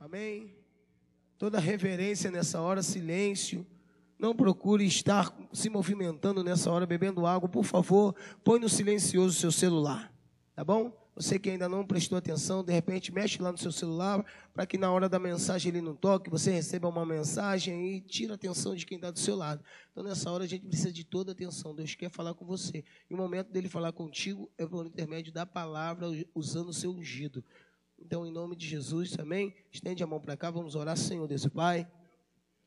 Amém? Toda reverência nessa hora, silêncio. Não procure estar se movimentando nessa hora, bebendo água. Por favor, põe no silencioso o seu celular. Tá bom? Você que ainda não prestou atenção, de repente mexe lá no seu celular para que na hora da mensagem ele não toque, você receba uma mensagem e tira a atenção de quem está do seu lado. Então nessa hora a gente precisa de toda atenção. Deus quer falar com você. E o momento dele falar contigo é por intermédio da palavra, usando o seu ungido. Então, em nome de Jesus, amém? Estende a mão para cá, vamos orar, Senhor Deus e Pai.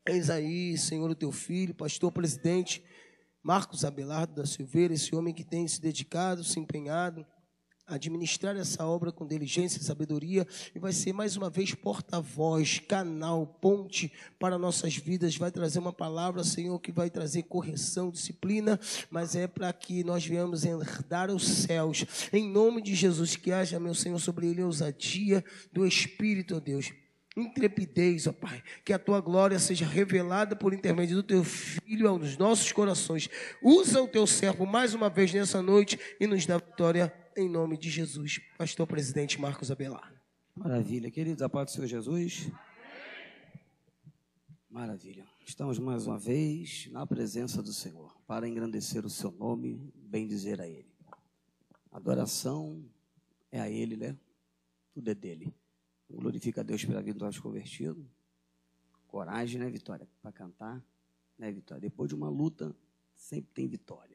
Eis aí, Senhor, o teu filho, pastor presidente Marcos Abelardo da Silveira, esse homem que tem se dedicado, se empenhado administrar essa obra com diligência e sabedoria e vai ser mais uma vez porta-voz, canal, ponte para nossas vidas. Vai trazer uma palavra, Senhor, que vai trazer correção, disciplina, mas é para que nós venhamos herdar os céus. Em nome de Jesus, que haja, meu Senhor, sobre ele ousadia do Espírito, ó Deus intrepidez, ó Pai, que a tua glória seja revelada por intermédio do teu filho aos nossos corações. Usa o teu servo mais uma vez nessa noite e nos dá vitória em nome de Jesus. Pastor presidente Marcos Abelar. Maravilha, queridos, a paz do Senhor Jesus. Maravilha. Estamos mais uma vez na presença do Senhor para engrandecer o seu nome, bem dizer a Ele. Adoração é a Ele, né? Tudo é dele. Glorifica a Deus pela vida dos convertidos. Coragem, né, Vitória? Para cantar, né, Vitória? Depois de uma luta, sempre tem vitória.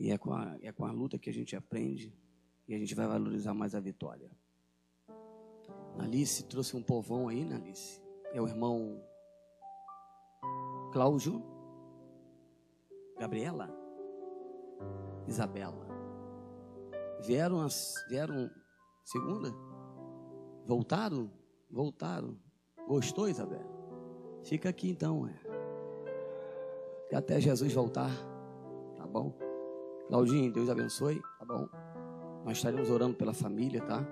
E é com, a, é com a luta que a gente aprende e a gente vai valorizar mais a vitória. Alice trouxe um povão aí, né, Alice? É o irmão Cláudio, Gabriela, Isabela. Vieram, as, vieram segunda? Voltaram? Voltaram. Gostou, Isabela? Fica aqui então, é. Até Jesus voltar, tá bom? Claudinho, Deus abençoe, tá bom? Nós estaremos orando pela família, tá?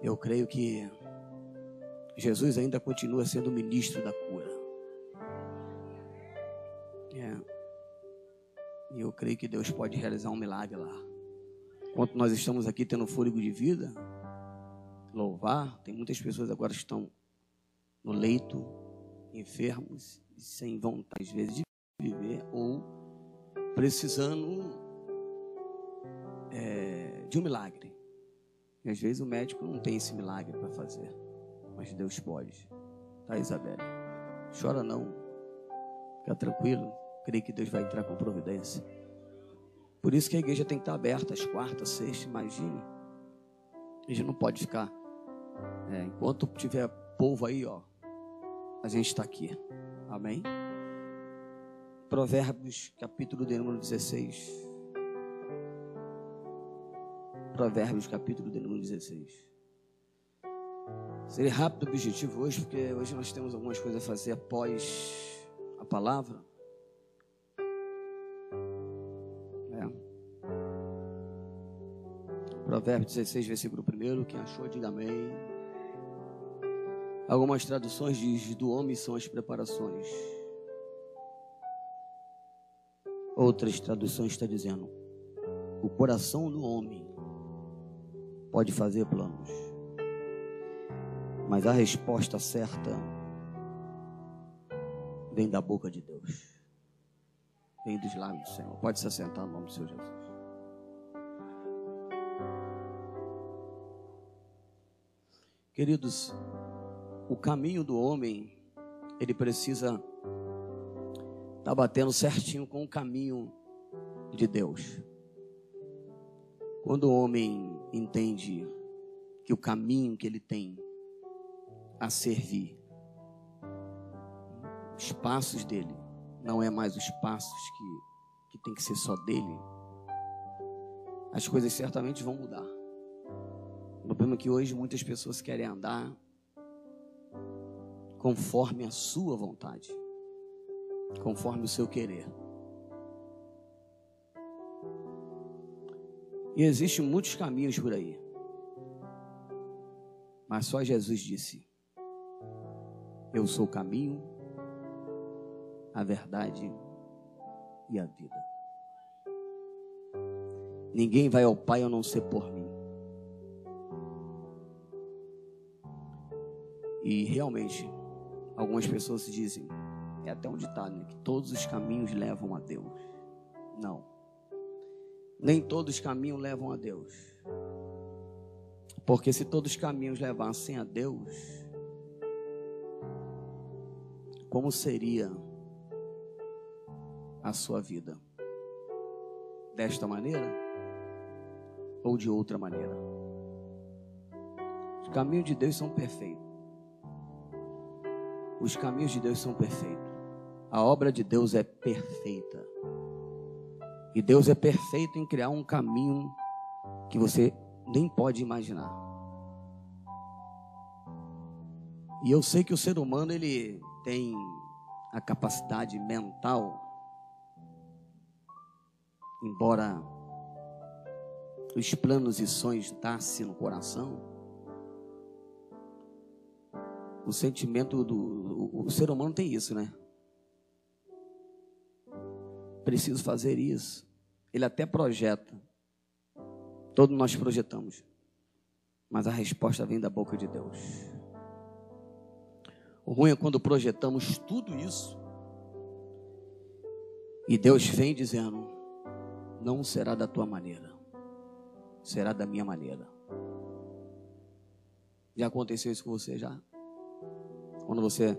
Eu creio que Jesus ainda continua sendo ministro da cura. É. E eu creio que Deus pode realizar um milagre lá. Enquanto nós estamos aqui tendo fôlego de vida, louvar, tem muitas pessoas agora que estão no leito, enfermos, sem vontade, às vezes, de viver, ou precisando é, de um milagre. E às vezes o médico não tem esse milagre para fazer, mas Deus pode. Tá, Isabelle? Chora não. Fica tranquilo. Creio que Deus vai entrar com providência. Por isso que a igreja tem que estar aberta às quartas, sextas, imagine. A gente não pode ficar. É, enquanto tiver povo aí, ó, a gente está aqui. Amém? Provérbios, capítulo de número 16. Provérbios, capítulo de número 16. Serei rápido e objetivo hoje, porque hoje nós temos algumas coisas a fazer após a palavra. É. Provérbios 16, versículo 1. Quem achou, diga amém. Algumas traduções diz do homem são as preparações. Outras traduções está dizendo o coração do homem pode fazer planos. Mas a resposta certa vem da boca de Deus. Vem dos lábios do Senhor. Pode se assentar no nome do Senhor Jesus. Queridos, o caminho do homem, ele precisa estar tá batendo certinho com o caminho de Deus. Quando o homem entende que o caminho que ele tem a servir, os passos dele, não é mais os passos que, que tem que ser só dele, as coisas certamente vão mudar. O problema é que hoje muitas pessoas querem andar conforme a sua vontade, conforme o seu querer. E existem muitos caminhos por aí. Mas só Jesus disse: Eu sou o caminho, a verdade e a vida. Ninguém vai ao Pai a não ser por mim. E realmente, algumas pessoas dizem, é até um ditado, né? Que todos os caminhos levam a Deus. Não. Nem todos os caminhos levam a Deus. Porque se todos os caminhos levassem a Deus, como seria a sua vida? Desta maneira ou de outra maneira? Os caminhos de Deus são perfeitos. Os caminhos de Deus são perfeitos. A obra de Deus é perfeita. E Deus é perfeito em criar um caminho que você nem pode imaginar. E eu sei que o ser humano ele tem a capacidade mental, embora os planos e sonhos nascem no coração, o sentimento do o, o ser humano tem isso, né? Preciso fazer isso. Ele até projeta. Todos nós projetamos. Mas a resposta vem da boca de Deus. O ruim é quando projetamos tudo isso e Deus vem dizendo: Não será da tua maneira, será da minha maneira. Já aconteceu isso com você já? Quando você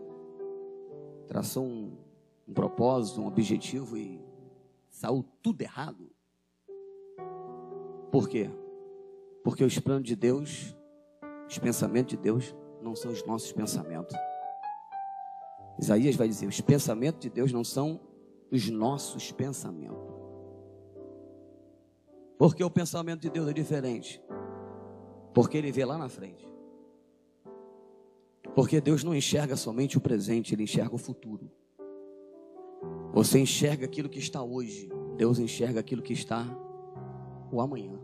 traçou um, um propósito, um objetivo e saiu tudo errado. Por quê? Porque os planos de Deus, os pensamentos de Deus, não são os nossos pensamentos. Isaías vai dizer: os pensamentos de Deus não são os nossos pensamentos. Porque o pensamento de Deus é diferente. Porque ele vê lá na frente. Porque Deus não enxerga somente o presente, ele enxerga o futuro. Você enxerga aquilo que está hoje, Deus enxerga aquilo que está o amanhã.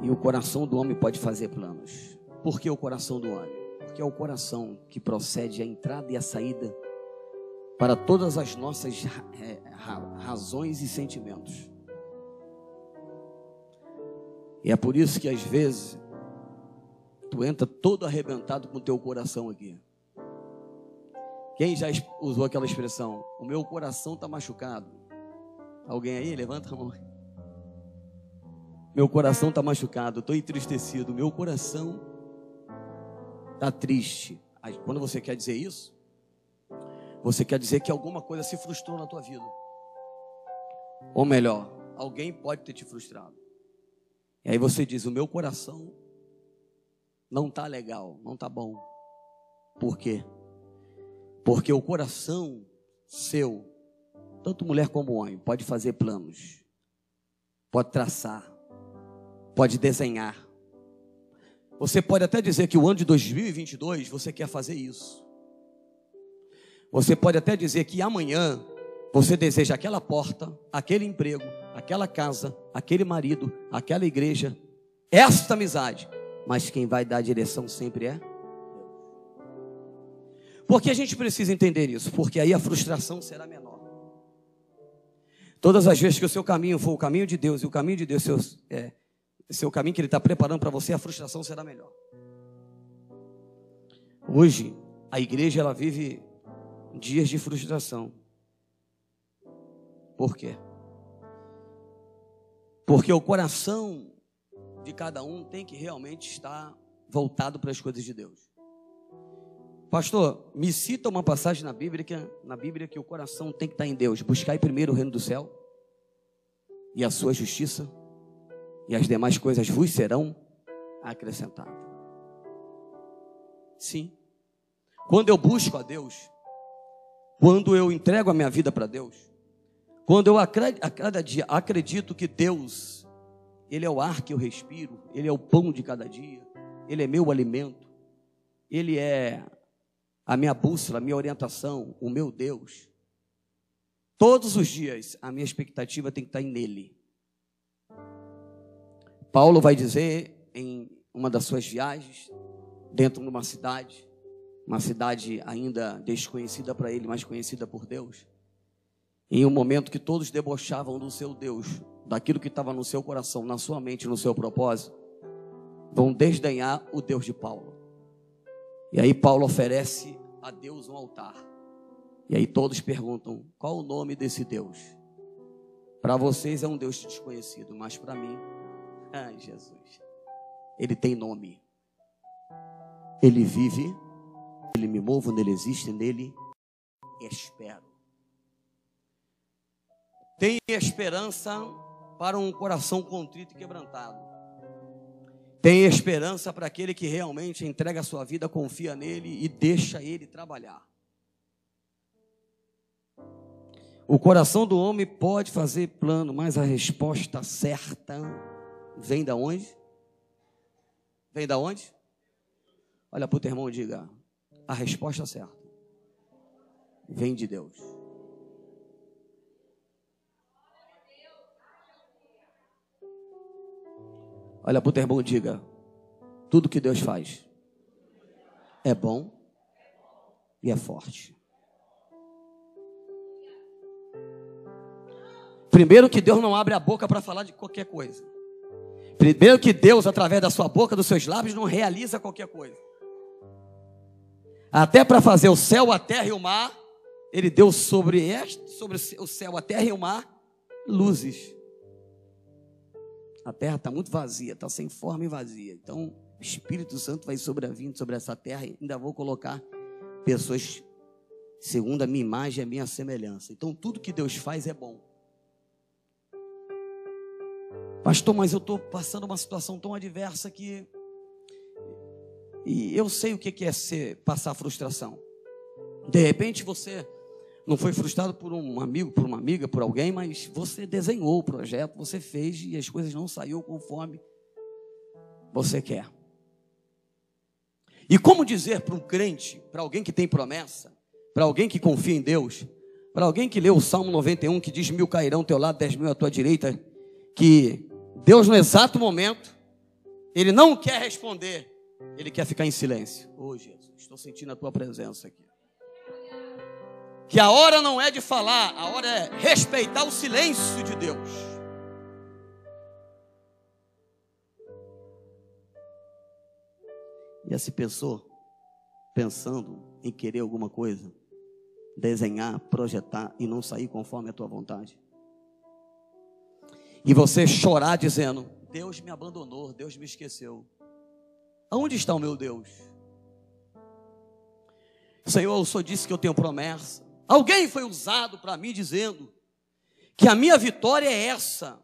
E o coração do homem pode fazer planos. Por que o coração do homem? Porque é o coração que procede a entrada e a saída para todas as nossas é, razões e sentimentos. E é por isso que às vezes tu entra todo arrebentado com o teu coração aqui. Quem já usou aquela expressão? O meu coração está machucado. Alguém aí? Levanta a mão. Meu coração está machucado, estou entristecido. Meu coração está triste. Quando você quer dizer isso, você quer dizer que alguma coisa se frustrou na tua vida. Ou melhor, alguém pode ter te frustrado. E aí você diz: O meu coração não está legal, não está bom. Por quê? Porque o coração seu, tanto mulher como homem, pode fazer planos, pode traçar, pode desenhar, você pode até dizer que o ano de 2022 você quer fazer isso. Você pode até dizer que amanhã você deseja aquela porta, aquele emprego, aquela casa, aquele marido, aquela igreja, esta amizade. Mas quem vai dar a direção sempre é porque a gente precisa entender isso, porque aí a frustração será menor. Todas as vezes que o seu caminho for o caminho de Deus e o caminho de Deus seu, é, o caminho que Ele está preparando para você, a frustração será melhor. Hoje, a igreja ela vive dias de frustração. Por quê? Porque o coração de cada um tem que realmente estar voltado para as coisas de Deus. Pastor, me cita uma passagem na Bíblia, que, na Bíblia que o coração tem que estar em Deus. Buscai primeiro o reino do céu e a sua justiça e as demais coisas vos serão acrescentadas. Sim. Quando eu busco a Deus, quando eu entrego a minha vida para Deus, quando eu a cada dia acredito que Deus, Ele é o ar que eu respiro, Ele é o pão de cada dia, Ele é meu alimento, Ele é a minha bússola, a minha orientação, o meu Deus. Todos os dias a minha expectativa tem que estar nele. Paulo vai dizer em uma das suas viagens, dentro de uma cidade, uma cidade ainda desconhecida para ele, mas conhecida por Deus, em um momento que todos debochavam do seu Deus, daquilo que estava no seu coração, na sua mente, no seu propósito, vão desdenhar o Deus de Paulo. E aí Paulo oferece a Deus um altar. E aí todos perguntam: qual o nome desse Deus? Para vocês é um Deus desconhecido, mas para mim, ai Jesus, ele tem nome. Ele vive, ele me movo, nele existe, nele espero. Tem esperança para um coração contrito e quebrantado. Tem esperança para aquele que realmente entrega a sua vida, confia nele e deixa ele trabalhar. O coração do homem pode fazer plano, mas a resposta certa vem da onde? Vem da onde? Olha para o teu irmão e diga: a resposta certa vem de Deus. Olha para o teu irmão e diga: tudo que Deus faz é bom e é forte. Primeiro que Deus não abre a boca para falar de qualquer coisa. Primeiro que Deus, através da sua boca, dos seus lábios, não realiza qualquer coisa. Até para fazer o céu, a terra e o mar, ele deu sobre, este, sobre o céu, a terra e o mar, luzes. A terra está muito vazia, está sem forma e vazia. Então, o Espírito Santo vai sobrevindo sobre essa terra e ainda vou colocar pessoas segundo a minha imagem e a minha semelhança. Então, tudo que Deus faz é bom. Pastor, mas eu estou passando uma situação tão adversa que. E eu sei o que é ser, passar frustração. De repente você não foi frustrado por um amigo, por uma amiga, por alguém, mas você desenhou o projeto, você fez e as coisas não saíram conforme você quer. E como dizer para um crente, para alguém que tem promessa, para alguém que confia em Deus, para alguém que lê o Salmo 91 que diz mil cairão ao teu lado, dez mil à tua direita, que Deus no exato momento, Ele não quer responder, Ele quer ficar em silêncio. Oh Jesus, estou sentindo a tua presença aqui que a hora não é de falar, a hora é respeitar o silêncio de Deus. Já se pensou, pensando em querer alguma coisa, desenhar, projetar e não sair conforme a tua vontade? E você chorar dizendo: Deus me abandonou, Deus me esqueceu. Aonde está o meu Deus? Senhor, o Senhor disse que eu tenho promessa. Alguém foi usado para mim dizendo que a minha vitória é essa.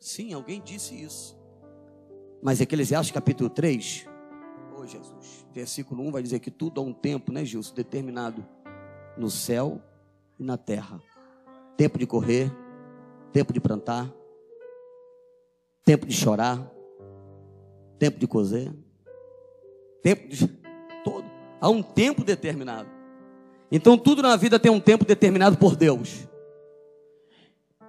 Sim, alguém disse isso. Mas Eclesiastes capítulo 3, oh Jesus, versículo 1 vai dizer que tudo há um tempo, né, Gilson, determinado no céu e na terra. Tempo de correr, tempo de plantar, tempo de chorar, tempo de cozer, tempo de todo. Há um tempo determinado. Então tudo na vida tem um tempo determinado por Deus.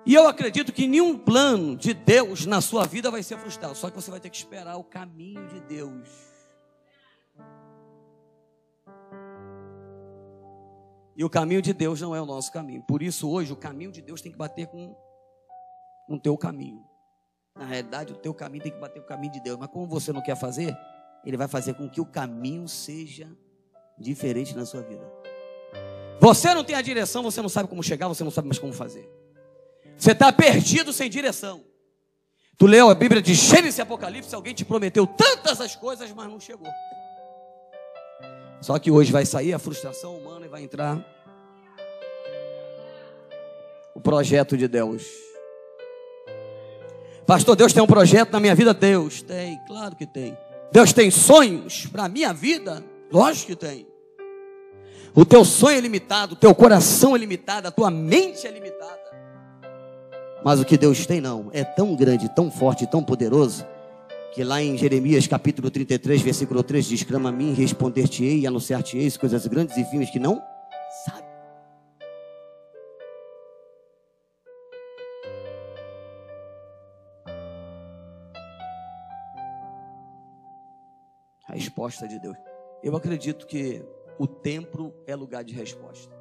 E eu acredito que nenhum plano de Deus na sua vida vai ser frustrado, só que você vai ter que esperar o caminho de Deus. E o caminho de Deus não é o nosso caminho. Por isso, hoje, o caminho de Deus tem que bater com o teu caminho. Na realidade, o teu caminho tem que bater com o caminho de Deus. Mas como você não quer fazer, Ele vai fazer com que o caminho seja diferente na sua vida. Você não tem a direção, você não sabe como chegar, você não sabe mais como fazer. Você está perdido sem direção. Tu leu a Bíblia de Gênesis e Apocalipse, alguém te prometeu tantas as coisas, mas não chegou. Só que hoje vai sair a frustração humana e vai entrar o projeto de Deus. Pastor, Deus tem um projeto na minha vida? Deus tem, claro que tem. Deus tem sonhos para a minha vida? Lógico que tem. O teu sonho é limitado, o teu coração é limitado, a tua mente é limitada. Mas o que Deus tem não, é tão grande, tão forte, tão poderoso, que lá em Jeremias capítulo 33, versículo 3 diz: Clama a mim, responder-te-ei e anunciar-te-ei coisas grandes e firmes que não sabe. A resposta de Deus. Eu acredito que o templo é lugar de resposta.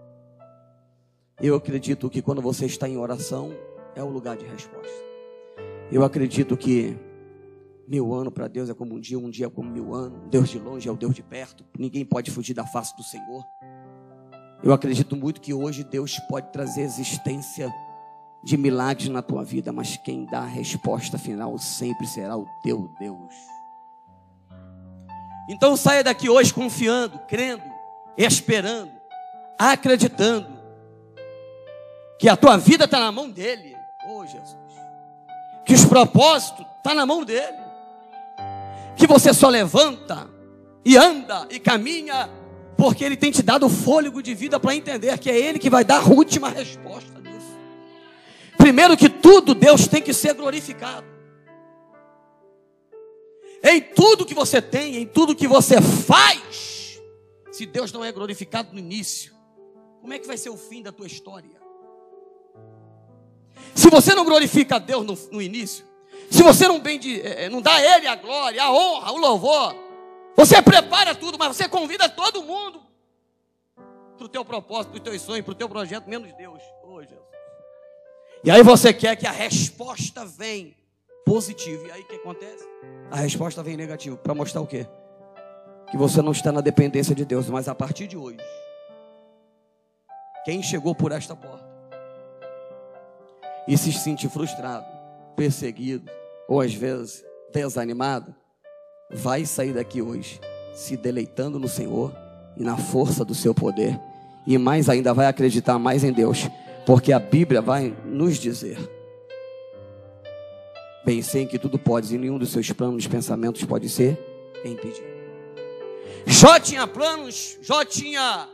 Eu acredito que quando você está em oração, é o lugar de resposta. Eu acredito que Mil anos para Deus é como um dia, um dia é como mil anos. Deus de longe é o Deus de perto. Ninguém pode fugir da face do Senhor. Eu acredito muito que hoje Deus pode trazer existência de milagres na tua vida, mas quem dá a resposta final sempre será o teu Deus. Então saia daqui hoje confiando, crendo, esperando, acreditando que a tua vida está na mão dele. Oh Jesus. Que os propósitos estão tá na mão dele. Que você só levanta e anda e caminha porque Ele tem te dado o fôlego de vida para entender que é Ele que vai dar a última resposta disso. Primeiro que tudo, Deus tem que ser glorificado. Em tudo que você tem, em tudo que você faz, se Deus não é glorificado no início, como é que vai ser o fim da tua história? Se você não glorifica a Deus no, no início, se você não, bende, eh, não dá a Ele a glória, a honra, o louvor, você prepara tudo, mas você convida todo mundo para o teu propósito, para os teus sonhos, para o teu projeto, menos Deus. Oh, Jesus. E aí você quer que a resposta venha positiva. E aí o que acontece? A resposta vem negativa. Para mostrar o quê? Que você não está na dependência de Deus. Mas a partir de hoje, quem chegou por esta porta e se sente frustrado, perseguido, ou às vezes desanimado, vai sair daqui hoje se deleitando no Senhor e na força do seu poder, e mais ainda vai acreditar mais em Deus, porque a Bíblia vai nos dizer: pensei em que tudo pode, e nenhum dos seus planos, pensamentos pode ser impedido. Jó tinha planos, Jó tinha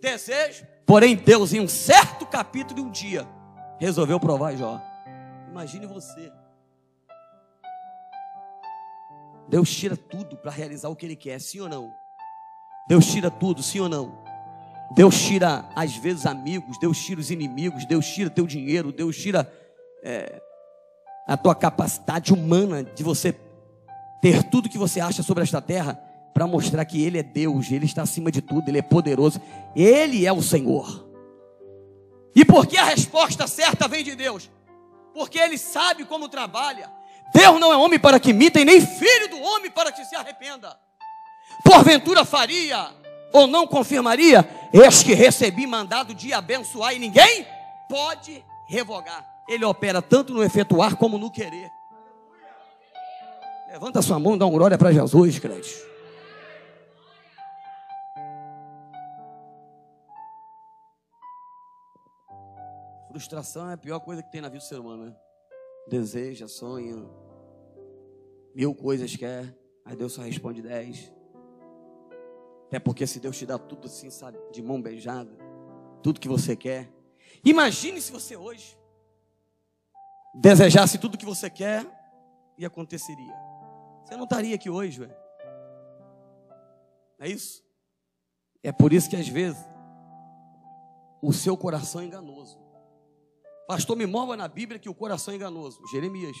desejo, porém Deus, em um certo capítulo de um dia, resolveu provar Jó. Imagine você Deus tira tudo para realizar o que Ele quer, sim ou não? Deus tira tudo, sim ou não? Deus tira, às vezes, amigos, Deus tira os inimigos, Deus tira teu dinheiro, Deus tira é, a tua capacidade humana de você ter tudo que você acha sobre esta terra para mostrar que Ele é Deus, Ele está acima de tudo, Ele é poderoso, Ele é o Senhor. E por que a resposta certa vem de Deus? Porque Ele sabe como trabalha, Deus não é homem para que imita, e nem filho do homem para que se arrependa. Porventura faria ou não confirmaria? Eis que recebi mandado de abençoar, e ninguém pode revogar. Ele opera tanto no efetuar como no querer. Levanta sua mão, dá uma glória para Jesus, crente. Frustração é a pior coisa que tem na vida do ser humano, né? deseja, sonha, mil coisas quer, aí Deus só responde dez. Até porque se Deus te dá tudo assim, sabe, de mão beijada, tudo que você quer. Imagine se você hoje desejasse tudo que você quer e aconteceria. Você não estaria aqui hoje, ué. É isso? É por isso que às vezes o seu coração é enganoso. Pastor, me mova na Bíblia que o coração é enganoso. Jeremias,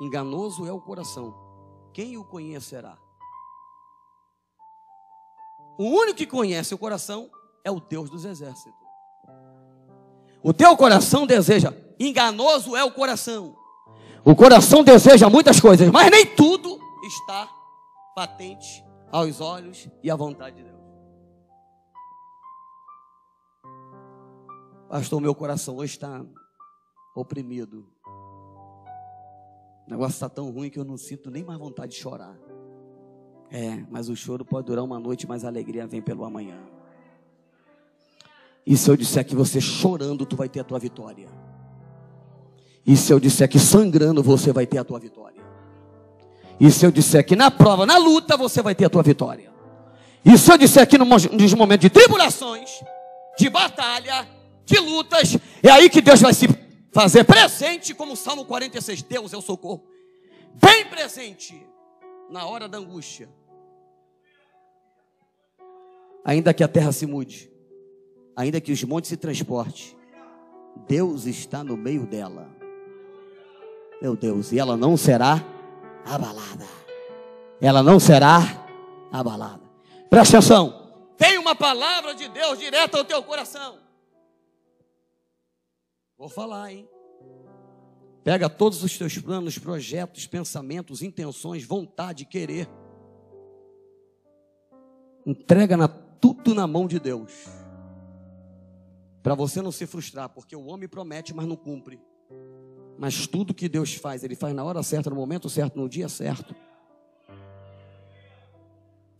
enganoso é o coração. Quem o conhecerá? O único que conhece o coração é o Deus dos exércitos. O teu coração deseja, enganoso é o coração. O coração deseja muitas coisas, mas nem tudo está patente aos olhos e à vontade de Deus. Pastor, meu coração hoje está oprimido. O negócio está tão ruim que eu não sinto nem mais vontade de chorar. É, mas o choro pode durar uma noite, mas a alegria vem pelo amanhã. E se eu disser que você chorando, tu vai ter a tua vitória. E se eu disser que sangrando, você vai ter a tua vitória. E se eu disser que na prova, na luta, você vai ter a tua vitória. E se eu disser que nos momentos de tribulações, de batalha, de lutas, é aí que Deus vai se fazer presente, como o Salmo 46, Deus é o socorro, bem presente na hora da angústia. Ainda que a terra se mude, ainda que os montes se transportem, Deus está no meio dela. Meu Deus, e ela não será abalada. Ela não será abalada. Presta atenção. Tem uma palavra de Deus direta ao teu coração. Vou falar, hein? Pega todos os teus planos, projetos, pensamentos, intenções, vontade, querer. Entrega na, tudo na mão de Deus. Para você não se frustrar, porque o homem promete, mas não cumpre. Mas tudo que Deus faz, Ele faz na hora certa, no momento certo, no dia certo.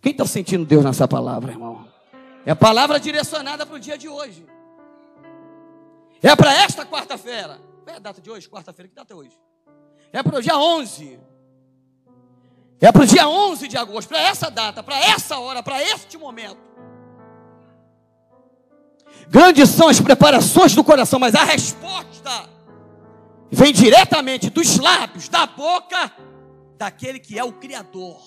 Quem está sentindo Deus nessa palavra, irmão? É a palavra direcionada para o dia de hoje. É para esta quarta-feira. Qual é a data de hoje? Quarta-feira, que data é hoje? É para o dia 11. É para o dia 11 de agosto, para essa data, para essa hora, para este momento. Grandes são as preparações do coração, mas a resposta vem diretamente dos lábios, da boca daquele que é o Criador,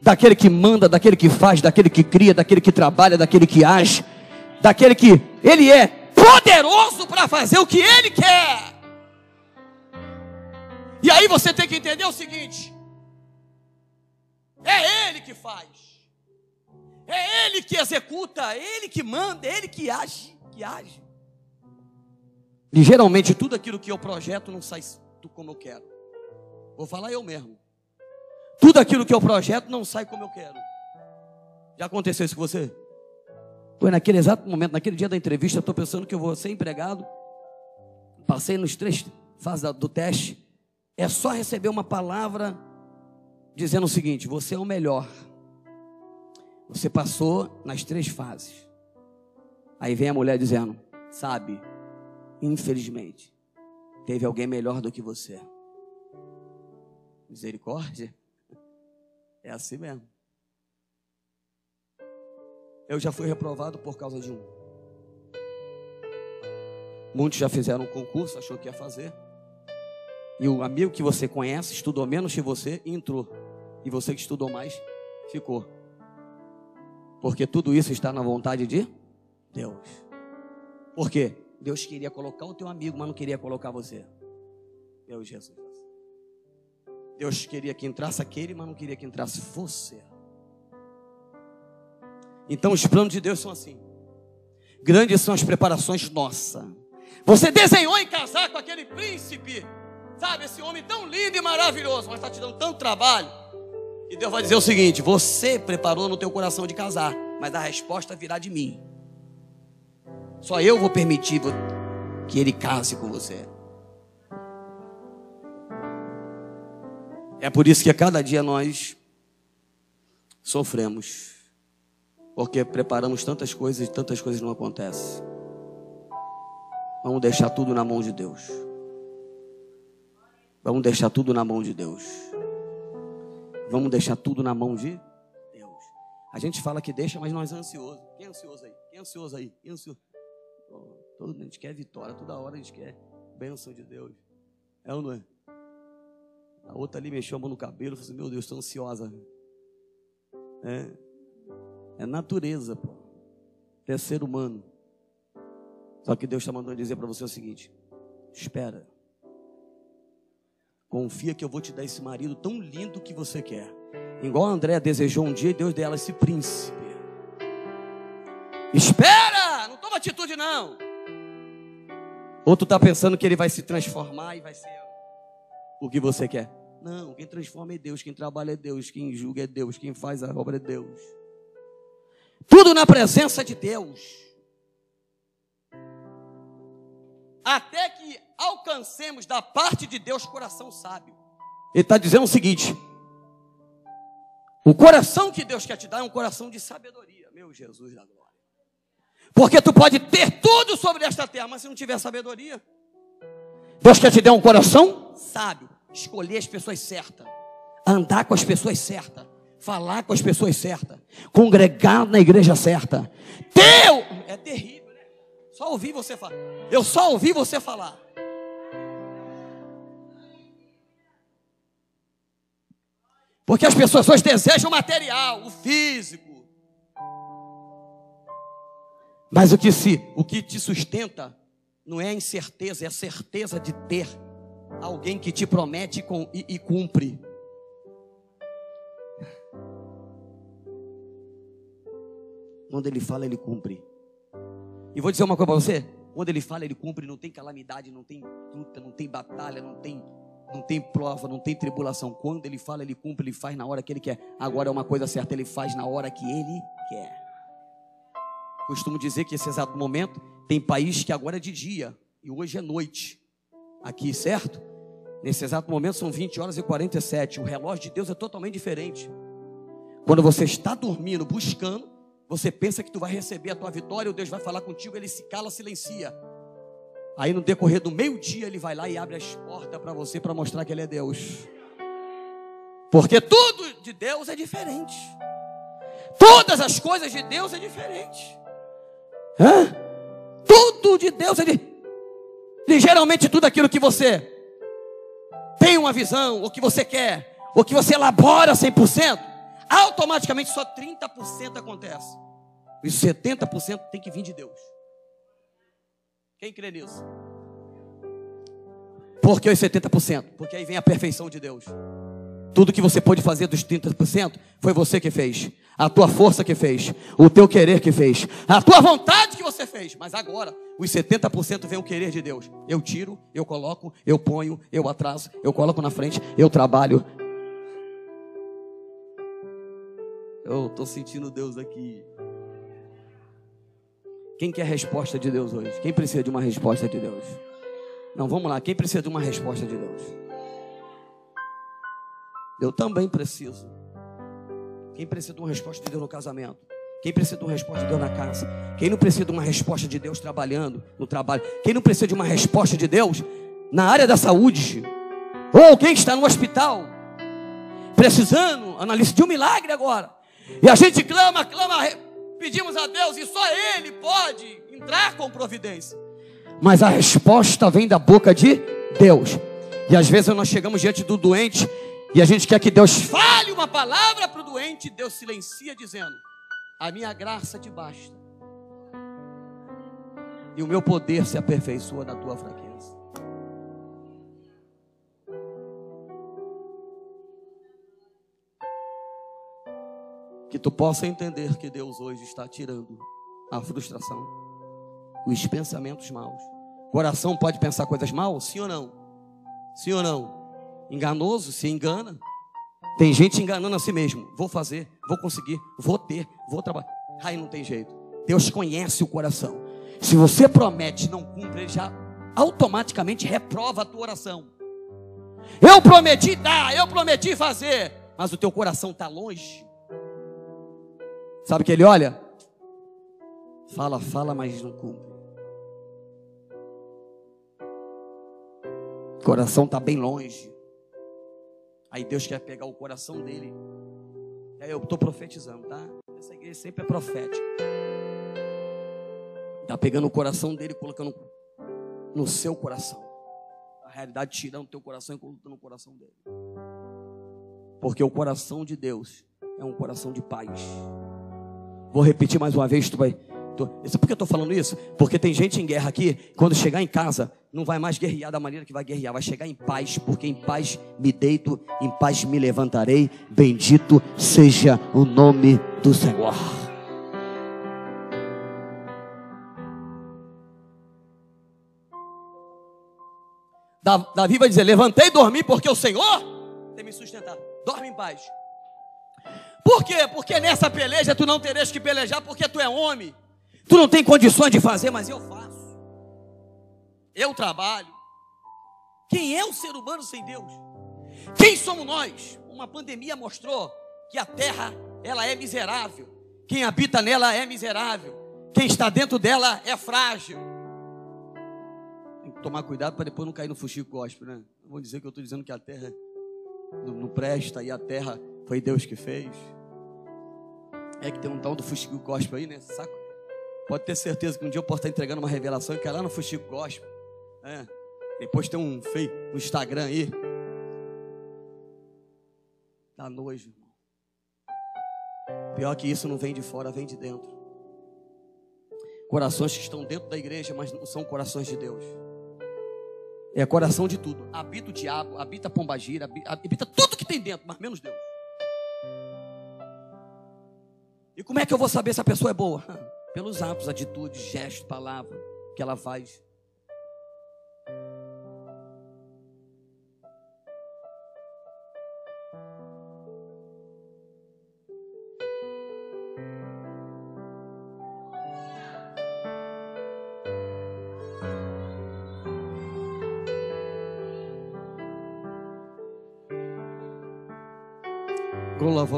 daquele que manda, daquele que faz, daquele que cria, daquele que trabalha, daquele que age, daquele que ele é poderoso para fazer o que ele quer. E aí você tem que entender o seguinte: é ele que faz. É ele que executa, é ele que manda, é ele que age, que age. E geralmente tudo aquilo que eu projeto não sai como eu quero. Vou falar eu mesmo. Tudo aquilo que eu projeto não sai como eu quero. Já aconteceu isso com você? Foi naquele exato momento, naquele dia da entrevista, eu estou pensando que eu vou ser empregado. Passei nos três fases do teste. É só receber uma palavra dizendo o seguinte: você é o melhor. Você passou nas três fases. Aí vem a mulher dizendo: sabe, infelizmente, teve alguém melhor do que você. Misericórdia? É assim mesmo. Eu já fui reprovado por causa de um. Muitos já fizeram um concurso, achou que ia fazer. E o amigo que você conhece estudou menos que você e entrou. E você que estudou mais ficou. Porque tudo isso está na vontade de Deus. Por quê? Deus queria colocar o teu amigo, mas não queria colocar você. Deus Jesus. Deus queria que entrasse aquele, mas não queria que entrasse você. Então os planos de Deus são assim. Grandes são as preparações nossas. Você desenhou em casar com aquele príncipe, sabe, esse homem tão lindo e maravilhoso, mas está te dando tanto trabalho. E Deus vai dizer o seguinte: você preparou no teu coração de casar, mas a resposta virá de mim. Só eu vou permitir que ele case com você. É por isso que a cada dia nós sofremos, porque preparamos tantas coisas e tantas coisas não acontecem. Vamos deixar tudo na mão de Deus. Vamos deixar tudo na mão de Deus. Vamos deixar tudo na mão de Deus. A gente fala que deixa, mas nós é ansioso. Quem é ansioso aí? Quem é ansioso aí? Quem é ansioso? Todo, a gente quer vitória, toda hora a gente quer bênção de Deus. É ou não é? A outra ali mexeu a mão no cabelo, falou assim, meu Deus, estou ansiosa. É, é natureza, pô. É ser humano. Só que Deus está mandando dizer para você o seguinte: espera. Confia que eu vou te dar esse marido tão lindo que você quer. Igual a André desejou um dia, Deus deu ela esse príncipe. Espera! Não toma atitude, não. Ou tu está pensando que ele vai se transformar e vai ser o que você quer. Não, quem transforma é Deus, quem trabalha é Deus, quem julga é Deus, quem faz a obra é Deus. Tudo na presença de Deus. Até que alcancemos da parte de Deus coração sábio. Ele está dizendo o seguinte: o coração que Deus quer te dar é um coração de sabedoria, meu Jesus da glória. Porque tu pode ter tudo sobre esta terra, mas se não tiver sabedoria, Deus quer te dar um coração sábio, escolher as pessoas certas, andar com as pessoas certas, falar com as pessoas certas, congregar na igreja certa. Teu é terrível, né? Só ouvir você falar. Eu só ouvi você falar. Porque as pessoas hoje desejam o material, o físico. Mas o que se, o que te sustenta não é a incerteza, é a certeza de ter alguém que te promete e cumpre. Quando ele fala, ele cumpre. E vou dizer uma coisa para você: Quando ele fala, ele cumpre, não tem calamidade, não tem luta, não tem batalha, não tem não tem prova, não tem tribulação. Quando ele fala, ele cumpre, ele faz na hora que ele quer. Agora é uma coisa certa, ele faz na hora que ele quer. Costumo dizer que esse exato momento tem país que agora é de dia e hoje é noite. Aqui, certo? Nesse exato momento são 20 horas e 47. O relógio de Deus é totalmente diferente. Quando você está dormindo, buscando, você pensa que tu vai receber a tua vitória, o Deus vai falar contigo, ele se cala, silencia. Aí no decorrer do meio-dia ele vai lá e abre as portas para você para mostrar que ele é Deus. Porque tudo de Deus é diferente. Todas as coisas de Deus é diferente. Hã? Tudo de Deus é diferente. Geralmente tudo aquilo que você tem uma visão, ou que você quer, ou que você elabora 100%, automaticamente só 30% acontece. E 70% tem que vir de Deus. Quem crê nisso? Por que os 70%? Porque aí vem a perfeição de Deus. Tudo que você pôde fazer dos 30% foi você que fez. A tua força que fez. O teu querer que fez. A tua vontade que você fez. Mas agora, os 70% vem o querer de Deus. Eu tiro, eu coloco, eu ponho, eu atraso, eu coloco na frente, eu trabalho. Eu estou sentindo Deus aqui. Quem quer resposta de Deus hoje? Quem precisa de uma resposta de Deus? Não, vamos lá. Quem precisa de uma resposta de Deus? Eu também preciso. Quem precisa de uma resposta de Deus no casamento? Quem precisa de uma resposta de Deus na casa? Quem não precisa de uma resposta de Deus trabalhando no trabalho? Quem não precisa de uma resposta de Deus na área da saúde? Ou quem está no hospital precisando, analista de um milagre agora? E a gente clama, clama, pedimos a Deus e só Ele pode entrar com providência. Mas a resposta vem da boca de Deus. E às vezes nós chegamos diante do doente e a gente quer que Deus fale uma palavra para o doente, e Deus silencia dizendo: A minha graça te basta. E o meu poder se aperfeiçoa na tua fraqueza. Que tu possa entender que Deus hoje está tirando a frustração, os pensamentos maus. Coração pode pensar coisas mal? Sim ou não? Sim ou não? Enganoso, se engana. Tem gente enganando a si mesmo. Vou fazer, vou conseguir, vou ter, vou trabalhar. Aí não tem jeito. Deus conhece o coração. Se você promete e não cumpre, ele já automaticamente reprova a tua oração. Eu prometi dar, eu prometi fazer, mas o teu coração está longe. Sabe que ele olha? Fala, fala, mas não cumpre. O coração está bem longe. Aí Deus quer pegar o coração dele. Aí eu estou profetizando, tá? Essa igreja sempre é profética. Está pegando o coração dele e colocando no seu coração. A realidade tirando o teu coração e colocando no coração dele. Porque o coração de Deus é um coração de paz. Vou repetir mais uma vez, tu vai. Tu, por que eu estou falando isso? Porque tem gente em guerra aqui, quando chegar em casa, não vai mais guerrear da maneira que vai guerrear, vai chegar em paz, porque em paz me deito, em paz me levantarei. Bendito seja o nome do Senhor. Davi vai dizer: Levantei e dormi, porque o Senhor tem me sustentado. Dorme em paz. Por quê? Porque nessa peleja tu não terás que pelejar porque tu é homem. Tu não tem condições de fazer, mas eu faço. Eu trabalho. Quem é o ser humano sem Deus? Quem somos nós? Uma pandemia mostrou que a terra ela é miserável. Quem habita nela é miserável. Quem está dentro dela é frágil. Tem que tomar cuidado para depois não cair no fuxico gospel, né? Vou dizer que eu estou dizendo que a terra não presta e a terra foi Deus que fez. É que tem um tal do Fuxico Gospel aí, né? Saco? Pode ter certeza que um dia eu posso estar entregando uma revelação e cair lá no Fuxico Gospel. É. Depois tem um feio no Instagram aí. Dá nojo, irmão. Pior que isso não vem de fora, vem de dentro. Corações que estão dentro da igreja, mas não são corações de Deus. É coração de tudo. Habita o diabo, habita a pombagira, habita tudo que tem dentro, mas menos Deus. E como é que eu vou saber se a pessoa é boa? Pelos atos, atitudes, gestos, palavra. que ela faz.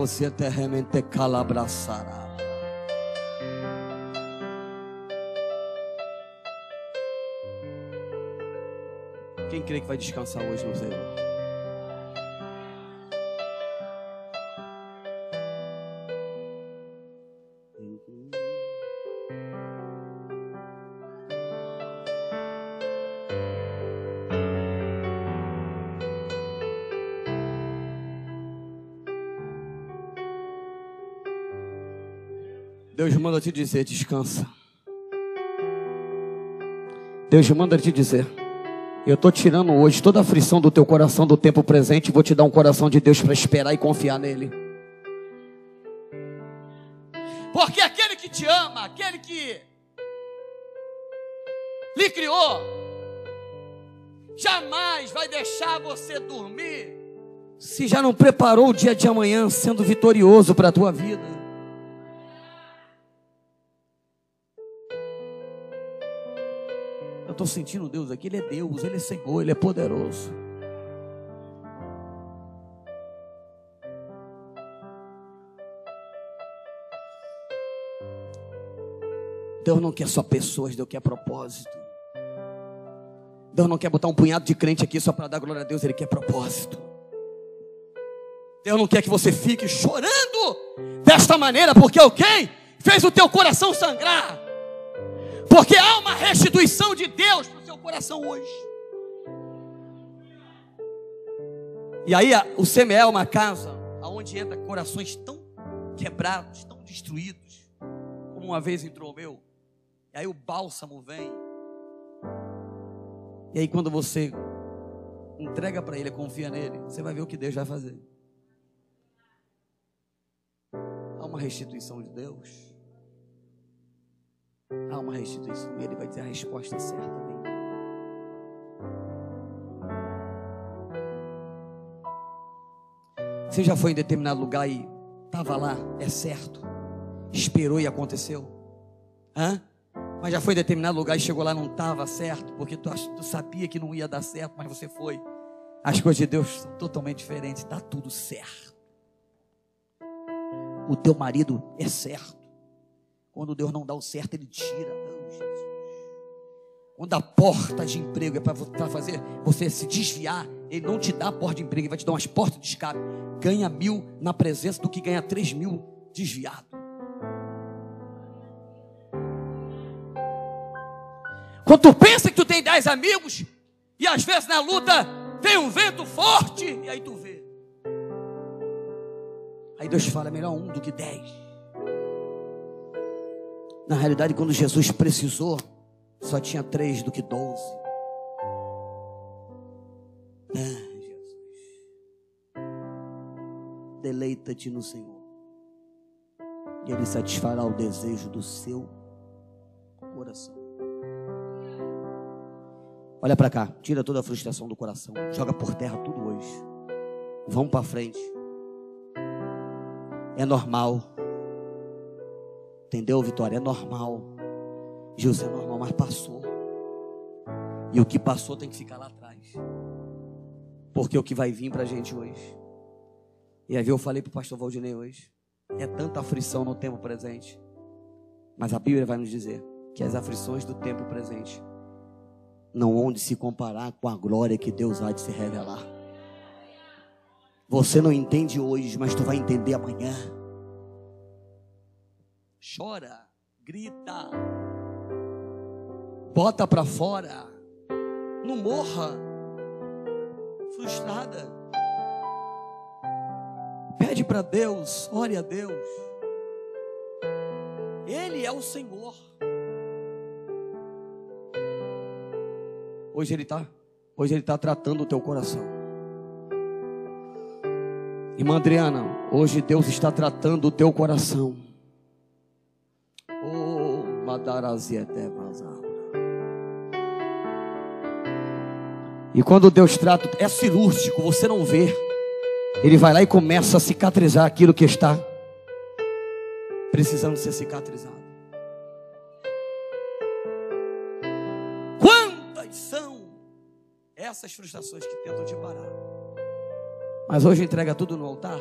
Você eternamente calabraçará. Quem crê que vai descansar hoje no Senhor? Manda te dizer: descansa. Deus manda te dizer: eu estou tirando hoje toda a aflição do teu coração do tempo presente e vou te dar um coração de Deus para esperar e confiar nele. Porque aquele que te ama, aquele que lhe criou, jamais vai deixar você dormir se já não preparou o dia de amanhã sendo vitorioso para a tua vida. Eu estou sentindo Deus aqui, Ele é Deus, Ele é Senhor, Ele é poderoso. Deus não quer só pessoas, Deus quer propósito. Deus não quer botar um punhado de crente aqui só para dar glória a Deus, Ele quer propósito. Deus não quer que você fique chorando desta maneira, porque alguém fez o teu coração sangrar. Porque há uma restituição de Deus para o seu coração hoje. E aí o Semé é uma casa onde entra corações tão quebrados, tão destruídos, como uma vez entrou o meu. E aí o bálsamo vem. E aí quando você entrega para ele, confia nele, você vai ver o que Deus vai fazer. Há uma restituição de Deus há uma restituição ele vai dizer a resposta certa. Você já foi em determinado lugar e estava lá, é certo, esperou e aconteceu? Hã? Mas já foi em determinado lugar e chegou lá não estava certo, porque tu, tu sabia que não ia dar certo, mas você foi. As coisas de Deus são totalmente diferentes, está tudo certo. O teu marido é certo. Quando Deus não dá o certo, Ele tira. Não, Jesus. Quando a porta de emprego é para fazer você se desviar, Ele não te dá a porta de emprego, Ele vai te dar umas portas de escape. Ganha mil na presença do que ganha três mil desviado. Quando tu pensa que tu tem dez amigos, e às vezes na luta vem um vento forte, e aí tu vê. Aí Deus fala: é melhor um do que dez. Na realidade, quando Jesus precisou, só tinha três do que doze. Ah, Jesus. Deleita-te no Senhor. E Ele satisfará o desejo do seu coração. Olha para cá, tira toda a frustração do coração, joga por terra tudo hoje. Vamos para frente. É normal. Entendeu, Vitória? É normal. José é normal, mas passou. E o que passou tem que ficar lá atrás. Porque o que vai vir para a gente hoje. E aí eu falei para o pastor Valdinei hoje. É tanta aflição no tempo presente. Mas a Bíblia vai nos dizer que as aflições do tempo presente não hão de se comparar com a glória que Deus há de se revelar. Você não entende hoje, mas tu vai entender amanhã chora, grita, bota para fora, não morra frustrada. Pede para Deus, ore a Deus. Ele é o Senhor. Hoje ele está, hoje ele está tratando o teu coração. Irmã Adriana, hoje Deus está tratando o teu coração. E quando Deus trata, é cirúrgico, você não vê. Ele vai lá e começa a cicatrizar aquilo que está precisando ser cicatrizado. Quantas são essas frustrações que tentam te parar? Mas hoje entrega tudo no altar.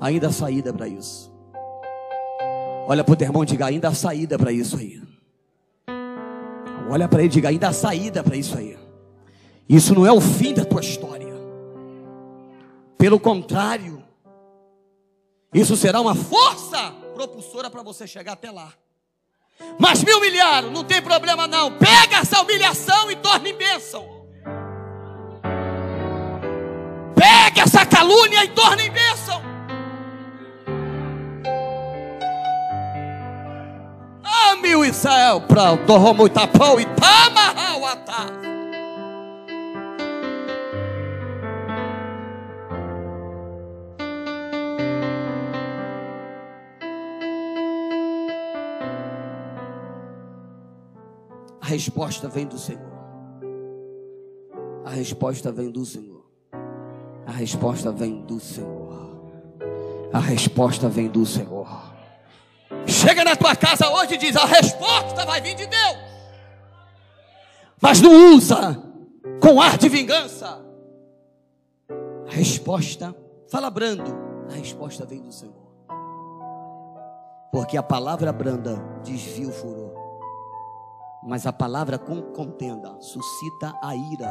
Ainda há saída para isso. Olha para o teu irmão e diga: ainda há saída para isso aí. Olha para ele e diga: ainda há saída para isso aí. Isso não é o fim da tua história. Pelo contrário, isso será uma força propulsora para você chegar até lá. Mas me humilharam, não tem problema não. Pega essa humilhação e torne em bênção. Pega essa calúnia e torne em bênção. Israel para o Torromo Itapão e Tamarauatá. resposta vem do Senhor. A resposta vem do Senhor. A resposta vem do Senhor. A resposta vem do Senhor. Chega na tua casa hoje e diz: a resposta vai vir de Deus. Mas não usa com ar de vingança. A resposta, fala brando, a resposta vem do Senhor. Porque a palavra branda desvia o furor. Mas a palavra com contenda suscita a ira.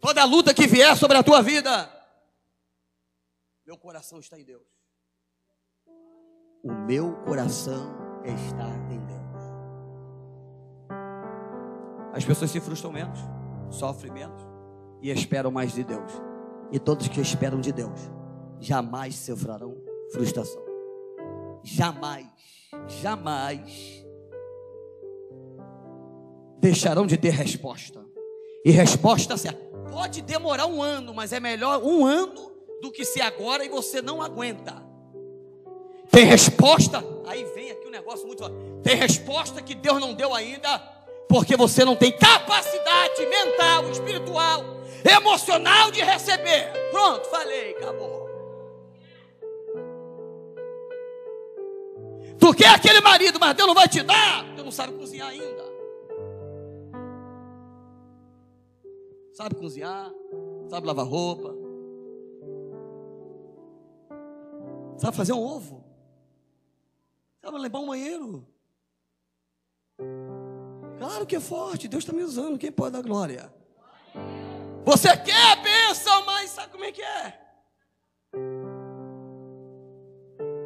Toda luta que vier sobre a tua vida, meu coração está em Deus. O meu coração está em Deus. As pessoas se frustram menos, sofrem menos e esperam mais de Deus. E todos que esperam de Deus jamais sofrerão frustração. Jamais jamais deixarão de ter resposta. E resposta certa. Pode demorar um ano, mas é melhor um ano do que se agora e você não aguenta. Tem resposta? Aí vem aqui um negócio muito. Tem resposta que Deus não deu ainda, porque você não tem capacidade mental, espiritual, emocional de receber. Pronto, falei, acabou. Tu quer aquele marido, mas Deus não vai te dar. Tu não sabe cozinhar ainda. Sabe cozinhar, sabe lavar roupa, sabe fazer um ovo, limpar um banheiro. Claro que é forte, Deus está me usando, quem pode dar glória? Você quer bênção, mas sabe como é que é?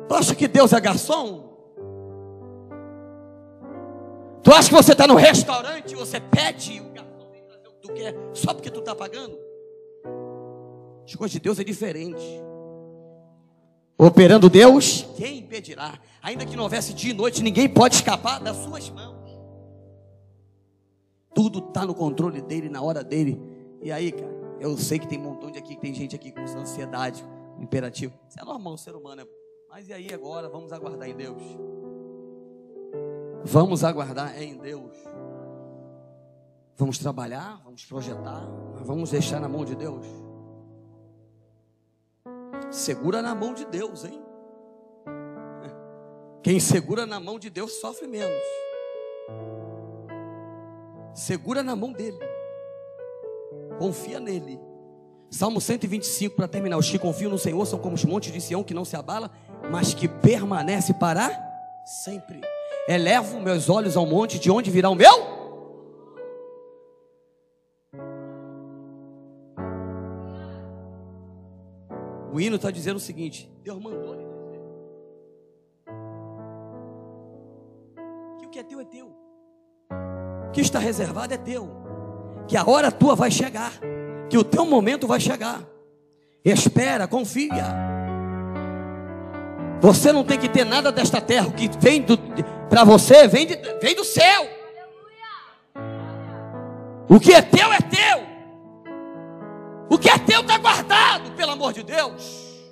Tu acha que Deus é garçom? Tu acha que você está no restaurante e você pede o garçom vem trazer o que tu quer só porque tu está pagando? As coisas de Deus é diferente. Operando Deus, quem impedirá? Ainda que não houvesse dia e noite, ninguém pode escapar das suas mãos. Tudo está no controle dele, na hora dele. E aí, cara, eu sei que tem um montão de aqui, tem gente aqui com ansiedade, imperativo. Isso é normal, ser humano. É... Mas e aí agora? Vamos aguardar em Deus. Vamos aguardar em Deus. Vamos trabalhar, vamos projetar, vamos deixar na mão de Deus. Segura na mão de Deus, hein? Quem segura na mão de Deus sofre menos. Segura na mão dele. Confia nele. Salmo 125 para terminar. Os que confiam no Senhor são como os montes de Sião que não se abala, mas que permanece para sempre. Elevo meus olhos ao monte, de onde virá o meu? O hino está dizendo o seguinte: Deus mandou lhe que é teu é teu, o que está reservado é teu, que a hora tua vai chegar, que o teu momento vai chegar. Espera, confia. Você não tem que ter nada desta terra. O que vem para você vem, de, vem do céu. O que é teu é teu. O que é teu está guardado, pelo amor de Deus.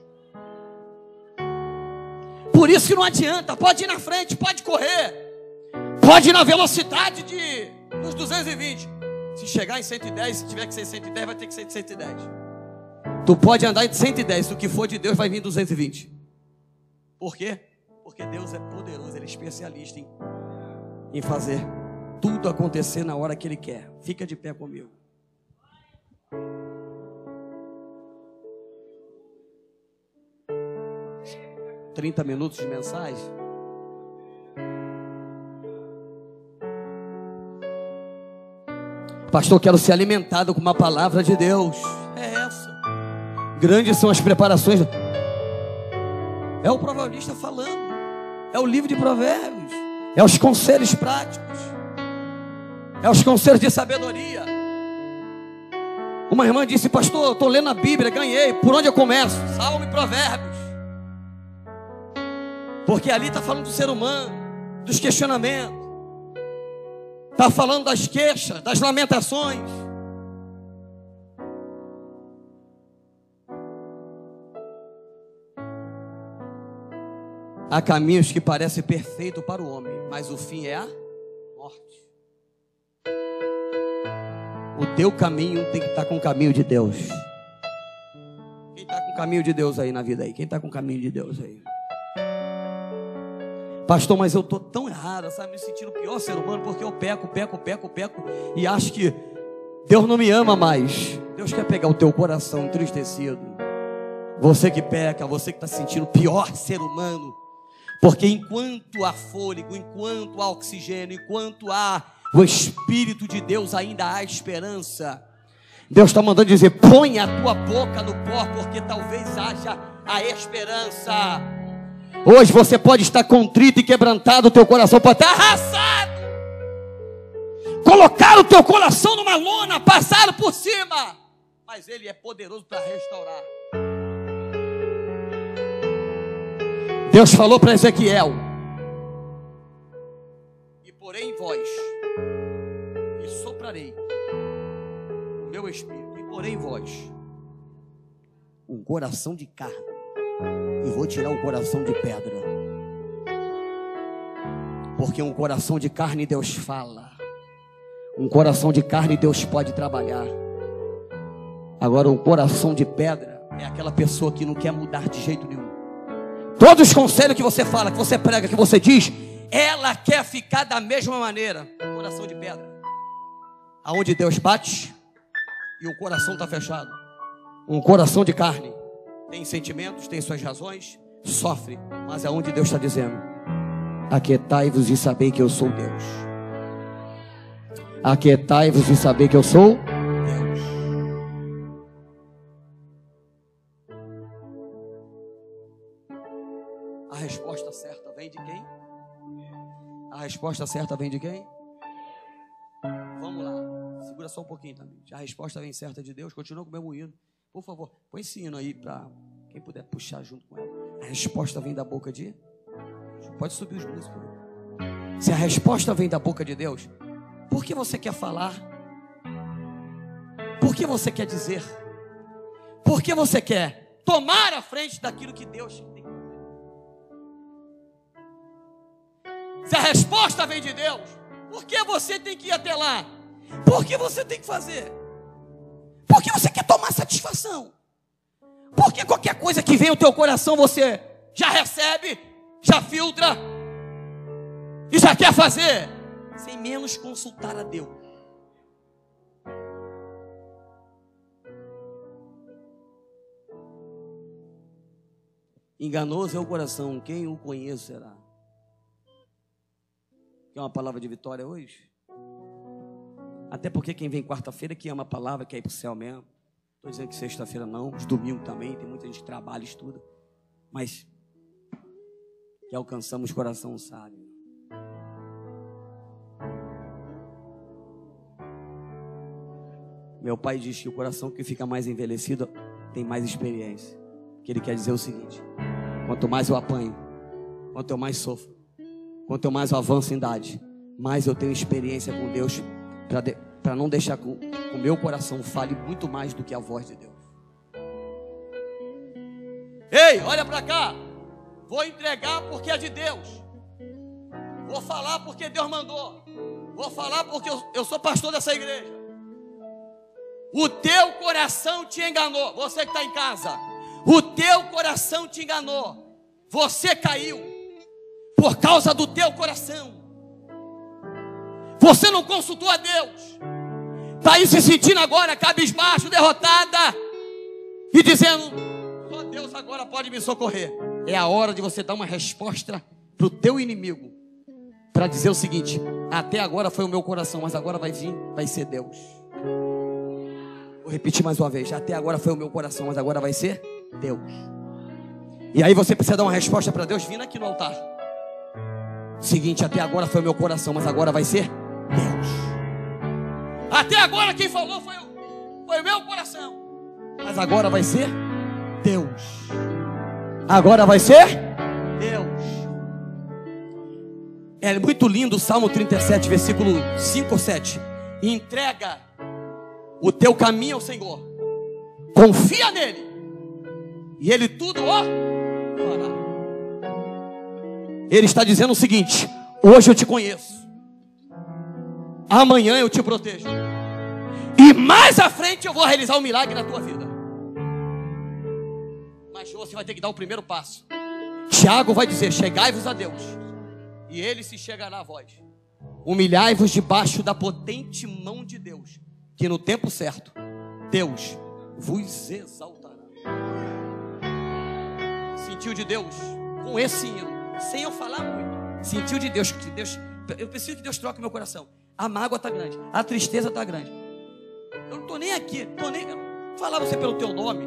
Por isso que não adianta. Pode ir na frente, pode correr. Pode ir na velocidade de uns 220. Se chegar em 110, se tiver que ser 110, vai ter que ser 110. Tu pode andar em 110, o que for de Deus vai vir 220. Por quê? Porque Deus é poderoso, Ele é especialista em, em fazer tudo acontecer na hora que Ele quer. Fica de pé comigo. Trinta minutos de mensagem. Pastor, quero ser alimentado com uma palavra de Deus. É essa. Grandes são as preparações. É o proverbista falando. É o livro de provérbios. É os conselhos práticos. É os conselhos de sabedoria. Uma irmã disse, pastor, estou lendo a Bíblia, ganhei. Por onde eu começo? Salmo e provérbios. Porque ali está falando do ser humano, dos questionamentos. Está falando das queixas, das lamentações. Há caminhos que parecem perfeitos para o homem, mas o fim é a morte. O teu caminho tem que estar com o caminho de Deus. Quem está com o caminho de Deus aí na vida aí? Quem está com o caminho de Deus aí? Pastor, mas eu estou tão errado, sabe? Me sentindo o pior ser humano porque eu peco, peco, peco, peco e acho que Deus não me ama mais. Deus quer pegar o teu coração entristecido. Você que peca, você que está sentindo o pior ser humano. Porque enquanto há fôlego, enquanto há oxigênio, enquanto há o Espírito de Deus, ainda há esperança. Deus está mandando dizer: põe a tua boca no pó, porque talvez haja a esperança. Hoje você pode estar contrito e quebrantado, o teu coração pode estar arrasado. Colocar o teu coração numa lona, passar por cima. Mas Ele é poderoso para restaurar. Deus falou para Ezequiel: E porém em vós, e soprarei o meu espírito, e porém em vós, um coração de carne e vou tirar o coração de pedra. Porque um coração de carne Deus fala. Um coração de carne Deus pode trabalhar. Agora, um coração de pedra é aquela pessoa que não quer mudar de jeito nenhum. Todos os conselhos que você fala, que você prega, que você diz, ela quer ficar da mesma maneira. Coração de pedra. Aonde Deus bate e o coração está fechado. Um coração de carne tem sentimentos, tem suas razões, sofre, mas é onde Deus está dizendo: Aquietai-vos e sabei que eu sou Deus. Aquietai-vos e sabei que eu sou Deus. A resposta certa vem de quem? A resposta certa vem de quem? Vamos lá, segura só um pouquinho também. A resposta vem certa de Deus. Continua com o meu moído. Por favor, põe esse hino aí para quem puder puxar junto com ela. A resposta vem da boca de Pode subir os músicos. Se a resposta vem da boca de Deus, por que você quer falar? Por que você quer dizer? Por que você quer tomar a frente daquilo que Deus tem que fazer? Se a resposta vem de Deus, por que você tem que ir até lá? Por que você tem que fazer? Porque você quer tomar satisfação. Porque qualquer coisa que vem ao teu coração você já recebe, já filtra e já quer fazer, sem menos consultar a Deus. Enganoso é o coração, quem o conhecerá? Quer uma palavra de vitória hoje? Até porque quem vem quarta-feira que ama a palavra quer ir para o céu mesmo. Estou dizendo que sexta-feira não, os domingos também, tem muita gente que trabalha, estuda. Mas que alcançamos coração sábio. Meu pai diz que o coração que fica mais envelhecido tem mais experiência. Que ele quer dizer o seguinte: quanto mais eu apanho, quanto eu mais sofro, quanto eu mais avanço em idade, mais eu tenho experiência com Deus para não deixar que o meu coração fale muito mais do que a voz de Deus. Ei, olha para cá. Vou entregar porque é de Deus. Vou falar porque Deus mandou. Vou falar porque eu, eu sou pastor dessa igreja. O teu coração te enganou. Você que está em casa. O teu coração te enganou. Você caiu. Por causa do teu coração. Você não consultou a Deus. Está aí se sentindo agora cabisbaixo, derrotada. E dizendo: Só Deus agora pode me socorrer. É a hora de você dar uma resposta para o teu inimigo. Para dizer o seguinte: Até agora foi o meu coração, mas agora vai vir, vai ser Deus. Vou repetir mais uma vez. Até agora foi o meu coração, mas agora vai ser Deus. E aí você precisa dar uma resposta para Deus vindo aqui no altar. Seguinte, até agora foi o meu coração, mas agora vai ser Deus. Até agora quem falou foi, foi o meu coração. Mas agora vai ser Deus. Agora vai ser Deus. É muito lindo o Salmo 37, versículo 5 ou 7. Entrega o teu caminho ao Senhor. Confia nele. E ele tudo ó. Ele está dizendo o seguinte: hoje eu te conheço. Amanhã eu te protejo. E mais à frente eu vou realizar um milagre na tua vida. Mas você vai ter que dar o primeiro passo. Tiago vai dizer: Chegai-vos a Deus, e ele se chegará a vós. Humilhai-vos debaixo da potente mão de Deus, que no tempo certo Deus vos exaltará. Sentiu de Deus com esse hino, sem eu falar muito. Sentiu de Deus que Deus, eu preciso que Deus troque meu coração. A mágoa está grande, a tristeza está grande. Eu não estou nem aqui, tô nem falar você pelo teu nome,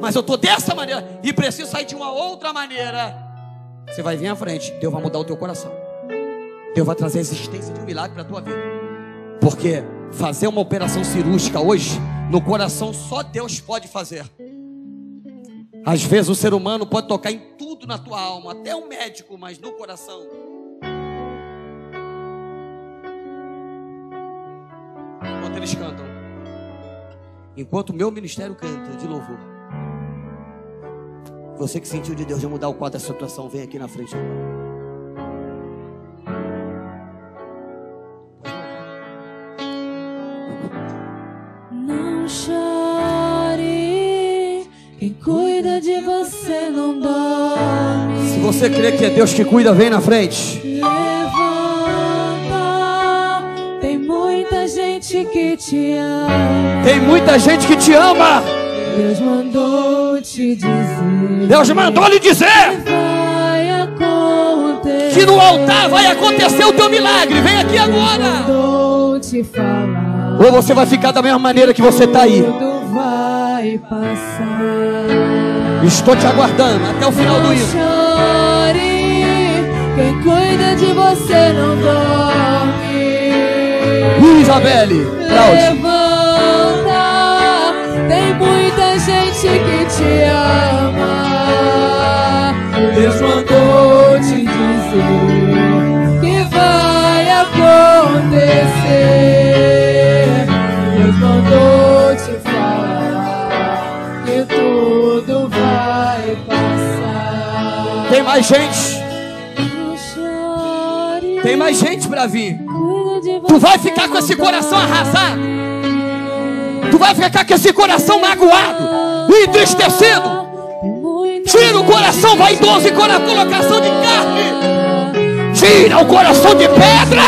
mas eu estou dessa maneira e preciso sair de uma outra maneira. Você vai vir à frente, Deus vai mudar o teu coração. Deus vai trazer a existência de um milagre para a tua vida. Porque fazer uma operação cirúrgica hoje, no coração, só Deus pode fazer. Às vezes o ser humano pode tocar em tudo na tua alma, até um médico, mas no coração. Enquanto eles cantam, enquanto o meu ministério canta de louvor, você que sentiu de Deus de mudar o quadro da situação, vem aqui na frente. Não chore, quem cuida de você não dorme. Se você crê que é Deus que cuida, vem na frente. Que te ama. Tem muita gente que te ama. Deus mandou te dizer. Deus mandou lhe dizer acontecer. que no altar vai acontecer o teu milagre. Vem aqui agora. Ou você vai ficar da mesma maneira que você está aí. Tudo vai passar. Estou te aguardando até o final do Não hino. quem cuida de você não dorme. Isabelle, Cláudio. Levanta, tem muita gente que te ama. Deus mandou te dizer que vai acontecer. Deus mandou te falar que tudo vai passar. Tem mais gente. Tem mais gente para vir. Tu vai ficar com esse coração arrasado. Tu vai ficar com esse coração magoado, entristecido. Tira o coração vaidoso e colocação de carne. Tira o coração de pedra.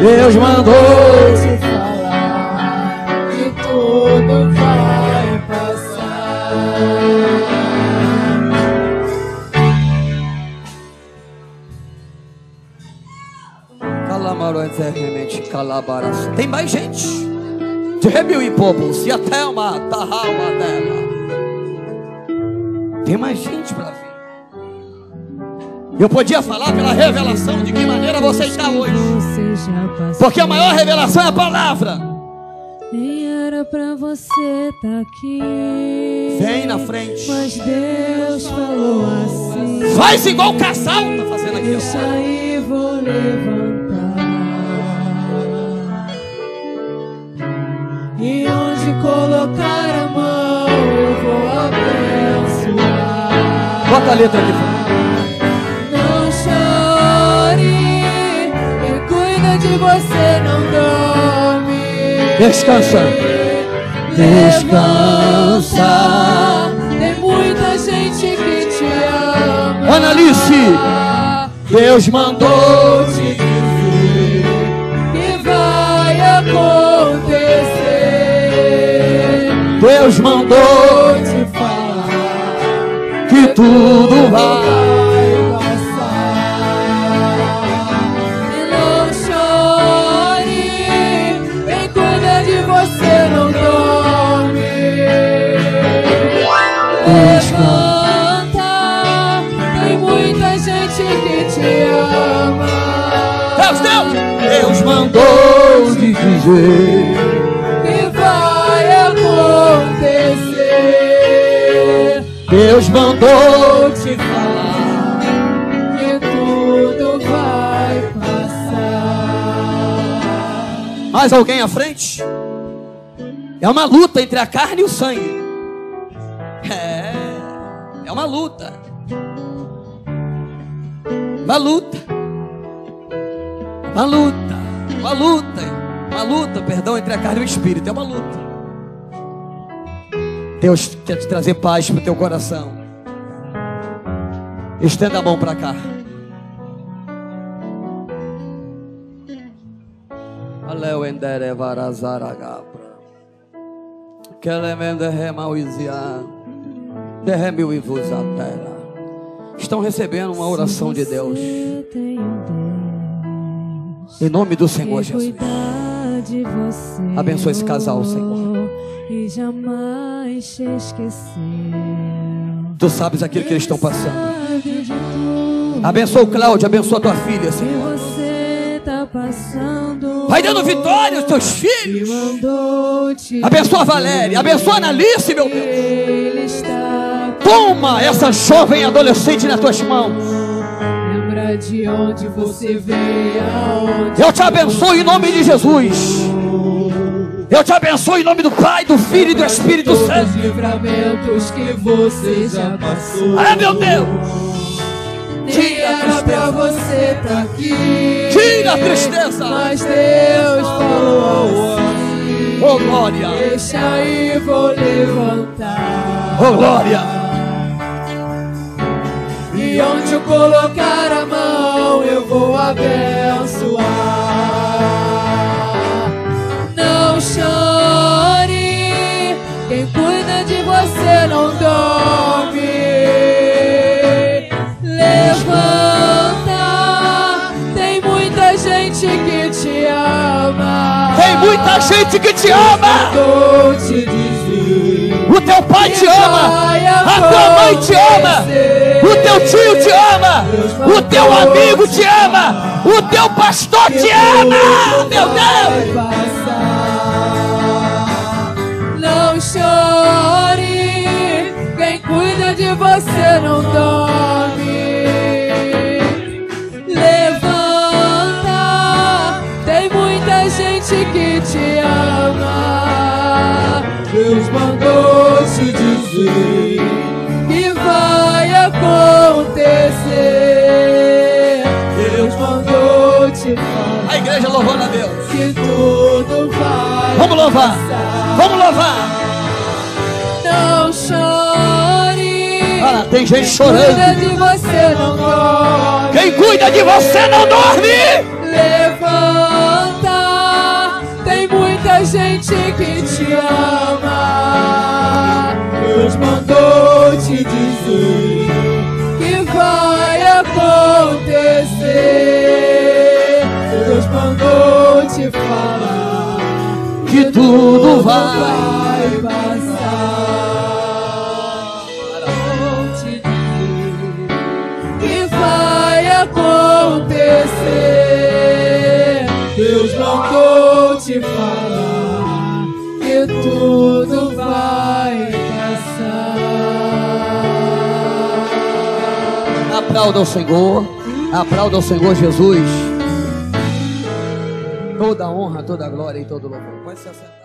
Deus mandou. Calamarozermente calabaras. Tem mais gente. De Rebel e Povo, se a Thelma, Tahawa dela. Tem mais gente para vir. Eu podia falar pela revelação de que maneira você está hoje. Porque a maior revelação é a palavra. Nem era pra você estar aqui. Vem na frente. Mas Deus falou assim. Faz igual o casal tá fazendo aqui. Deixa aí, vou levantar. E onde colocar a mão, eu vou abençoar. letra aqui. Não chore, quem cuida de você não dorme. Descansa. Descansa. Tem muita gente que te ama. Analice. Deus mandou te Deus mandou te falar que tudo vai. passar. E não chore, quem cuida de você não dorme. Levanta, tem muita gente que te ama. Deus, Deus. Deus mandou te dizer. Deus mandou. Te falar que tudo vai passar. Mais alguém à frente? É uma luta entre a carne e o sangue. É, é uma luta. Uma luta. Uma luta. Uma luta. Uma luta, perdão, entre a carne e o espírito. É uma luta. Deus quer te trazer paz para o teu coração. Estenda a mão para cá. Derrame o vos a terra. Estão recebendo uma oração de Deus. Em nome do Senhor Jesus. Abençoa esse casal, Senhor. E jamais te esqueceu. Tu sabes aquilo que eles estão passando. Abençoa o Cláudio, abençoa a tua filha, Senhor. tá. Vai dando vitória aos teus filhos. te Abençoa a Valéria, abençoa a Analice, meu Deus. Toma essa jovem adolescente nas tuas mãos. Lembra de onde você veio, Eu te abençoo em nome de Jesus. Eu te abençoo em nome do Pai, do Filho e do Espírito Santo. os livramentos que você já passou. Ah, meu Deus. Tira a pra você tá aqui. Tira a tristeza. Mas Deus falou assim. Oh, glória. Deixa aí, vou levantar. Oh, glória. E onde eu colocar a mão, eu vou abençoar. Chore, quem cuida de você não dorme. Levanta, tem muita gente que te ama. Tem muita gente que te ama. O teu pai te ama. A tua mãe te ama. O teu tio te ama. O teu amigo te ama. O teu pastor te ama. Meu Deus. Chore, quem cuida de você não dorme. Levanta, tem muita gente que te ama. Deus mandou te dizer que vai acontecer. Deus mandou te falar A igreja louvando a Deus. que tudo vai Vamos louvar. Vamos louvar. Tem gente Cuida chorando. de você não dorme. Quem cuida de você não dorme. Levanta. Tem muita gente que te ama. Deus mandou te dizer que vai acontecer. Deus mandou te falar Que tudo vai. Acontecer. Deus mandou te falar que tudo vai passar. Aplauda o Senhor. Aplauda o Senhor Jesus. Toda honra, toda glória e todo louvor. Pode se assentar.